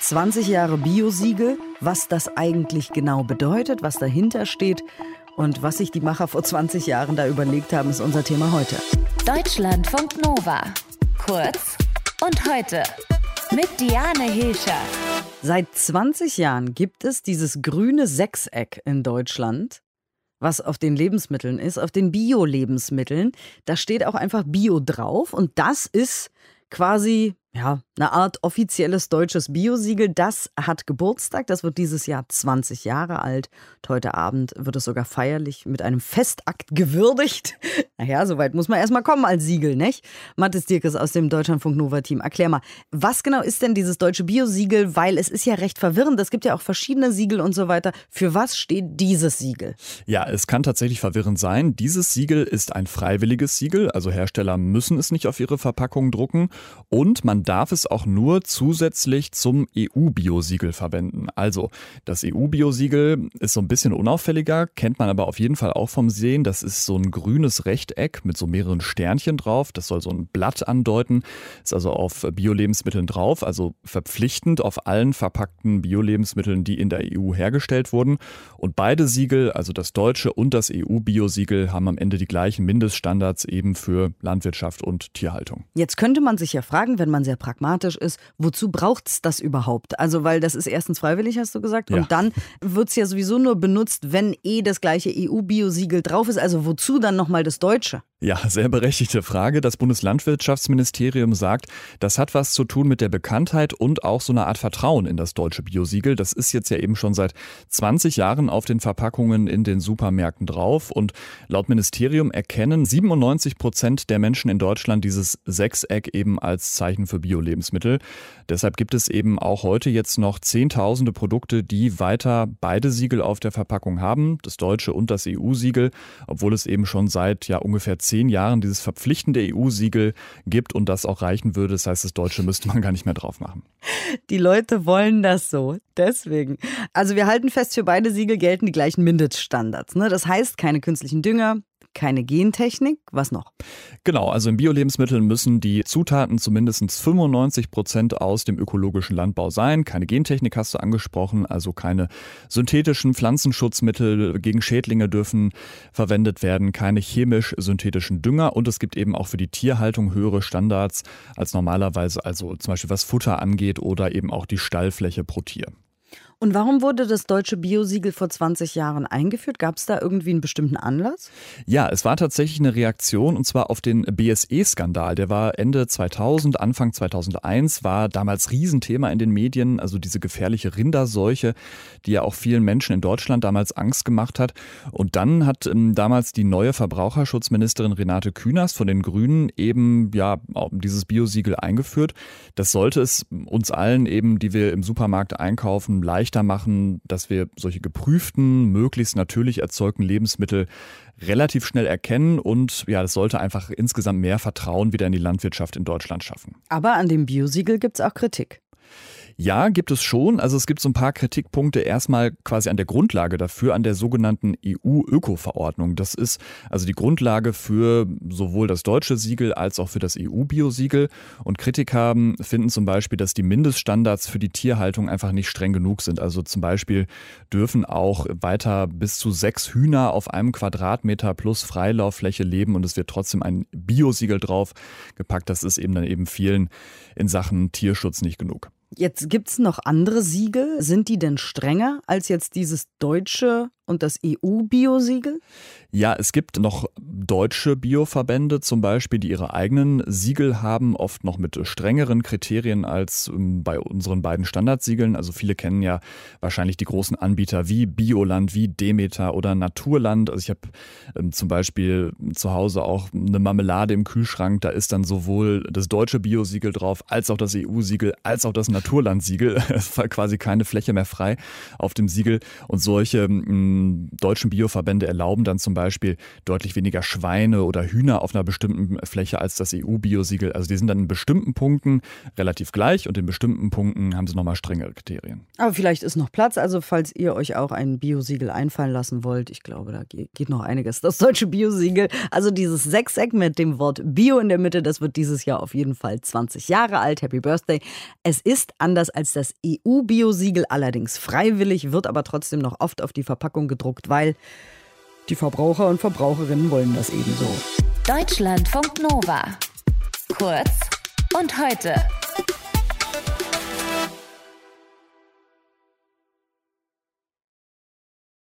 20 Jahre Biosiegel, was das eigentlich genau bedeutet, was dahinter steht und was sich die Macher vor 20 Jahren da überlegt haben, ist unser Thema heute. Deutschlandfunk Nova. Kurz und heute mit Diane Hilscher. Seit 20 Jahren gibt es dieses grüne Sechseck in Deutschland, was auf den Lebensmitteln ist, auf den Bio-Lebensmitteln. Da steht auch einfach Bio drauf und das ist quasi ja, eine Art offizielles deutsches Biosiegel. Das hat Geburtstag. Das wird dieses Jahr 20 Jahre alt. Und heute Abend wird es sogar feierlich mit einem Festakt gewürdigt. Naja, soweit muss man erstmal kommen als Siegel, nicht? Mathis Dirkes aus dem Deutschlandfunk Nova Team. Erklär mal, was genau ist denn dieses deutsche Biosiegel? Weil es ist ja recht verwirrend. Es gibt ja auch verschiedene Siegel und so weiter. Für was steht dieses Siegel? Ja, es kann tatsächlich verwirrend sein. Dieses Siegel ist ein freiwilliges Siegel. Also Hersteller müssen es nicht auf ihre Verpackung drucken. Und man darf es auch nur zusätzlich zum EU-Biosiegel verwenden. Also das EU-Biosiegel ist so ein bisschen unauffälliger, kennt man aber auf jeden Fall auch vom Sehen. Das ist so ein grünes Rechteck mit so mehreren Sternchen drauf. Das soll so ein Blatt andeuten. Ist also auf Bio-Lebensmitteln drauf, also verpflichtend auf allen verpackten Bio-Lebensmitteln, die in der EU hergestellt wurden. Und beide Siegel, also das deutsche und das EU-Biosiegel, haben am Ende die gleichen Mindeststandards eben für Landwirtschaft und Tierhaltung. Jetzt könnte man sich ja fragen, wenn man sehr pragmatisch ist, wozu braucht es das überhaupt? Also, weil das ist erstens freiwillig, hast du gesagt, Ja. und dann wird es ja sowieso nur benutzt, wenn eh das gleiche EU-Biosiegel drauf ist. Also, wozu dann nochmal das Deutsche? Ja, sehr berechtigte Frage. Das Bundeslandwirtschaftsministerium sagt, das hat was zu tun mit der Bekanntheit und auch so einer Art Vertrauen in das deutsche Biosiegel. Das ist jetzt ja eben schon seit 20 Jahren auf den Verpackungen in den Supermärkten drauf. Und laut Ministerium erkennen 97 Prozent der Menschen in Deutschland dieses Sechseck eben als Zeichen für Bio-Lebensmittel. Deshalb gibt es eben auch heute jetzt noch Zehntausende Produkte, die weiter beide Siegel auf der Verpackung haben, das deutsche und das EU-Siegel, obwohl es eben schon seit ja ungefähr zehn Jahren dieses verpflichtende EU-Siegel gibt und das auch reichen würde. Das heißt, das deutsche müsste man gar nicht mehr drauf machen. Die Leute wollen das so. Deswegen. Also, wir halten fest, für beide Siegel gelten die gleichen Mindeststandards. Ne? Das heißt, keine künstlichen Dünger, keine Gentechnik. Was noch? Genau, also in Bio-Lebensmitteln müssen die Zutaten zu mindestens 95 Prozent aus dem ökologischen Landbau sein. Keine Gentechnik hast du angesprochen, also keine synthetischen Pflanzenschutzmittel gegen Schädlinge dürfen verwendet werden, keine chemisch-synthetischen Dünger und es gibt eben auch für die Tierhaltung höhere Standards als normalerweise, also zum Beispiel was Futter angeht oder eben auch die Stallfläche pro Tier. Und warum wurde das deutsche Biosiegel vor 20 Jahren eingeführt? Gab es da irgendwie einen bestimmten Anlass? Ja, es war tatsächlich eine Reaktion und zwar auf den BSE-Skandal. Der war Ende 2000, Anfang 2001, war damals Riesenthema in den Medien, also diese gefährliche Rinderseuche, die ja auch vielen Menschen in Deutschland damals Angst gemacht hat. Und dann hat ähm, damals die neue Verbraucherschutzministerin Renate Künast von den Grünen eben ja dieses Biosiegel eingeführt. Das sollte es uns allen eben, die wir im Supermarkt einkaufen, leichter machen, dass wir solche geprüften, möglichst natürlich erzeugten Lebensmittel relativ schnell erkennen und ja, das sollte einfach insgesamt mehr Vertrauen wieder in die Landwirtschaft in Deutschland schaffen. Aber an dem Biosiegel gibt es auch Kritik. Ja, gibt es schon. Also es gibt so ein paar Kritikpunkte erstmal quasi an der Grundlage dafür, an der sogenannten EU-Öko-Verordnung. Das ist also die Grundlage für sowohl das deutsche Siegel als auch für das EU-Biosiegel. Und Kritiker finden zum Beispiel, dass die Mindeststandards für die Tierhaltung einfach nicht streng genug sind. Also zum Beispiel dürfen auch weiter bis zu sechs Hühner auf einem Quadratmeter plus Freilauffläche leben und es wird trotzdem ein Biosiegel drauf gepackt. Das ist eben dann eben vielen in Sachen Tierschutz nicht genug. Jetzt gibt es noch andere Siegel. Sind die denn strenger als jetzt dieses deutsche und das EU-Biosiegel? Ja, es gibt noch deutsche Bioverbände zum Beispiel, die ihre eigenen Siegel haben, oft noch mit strengeren Kriterien als ähm, bei unseren beiden Standardsiegeln. Also viele kennen ja wahrscheinlich die großen Anbieter wie Bioland, wie Demeter oder Naturland. Also ich habe ähm, zum Beispiel zu Hause auch eine Marmelade im Kühlschrank. Da ist dann sowohl das deutsche Biosiegel drauf, als auch das EU-Siegel, als auch das Naturland-Siegel. Es war quasi keine Fläche mehr frei auf dem Siegel. Und solche ähm, deutschen Bioverbände erlauben dann zum Beispiel deutlich weniger Schweine oder Hühner auf einer bestimmten Fläche als das EU-Biosiegel. Also die sind dann in bestimmten Punkten relativ gleich und in bestimmten Punkten haben sie nochmal strengere Kriterien. Aber vielleicht ist noch Platz, also falls ihr euch auch ein Biosiegel einfallen lassen wollt, ich glaube, da geht noch einiges. Das deutsche Biosiegel, also dieses Sechseck mit dem Wort Bio in der Mitte, das wird dieses Jahr auf jeden Fall 20 Jahre alt. Happy Birthday. Es ist anders als das EU-Biosiegel, allerdings freiwillig, wird aber trotzdem noch oft auf die Verpackung gedruckt, weil die Verbraucher und Verbraucherinnen wollen das ebenso. Deutschlandfunk Nova. Kurz und heute.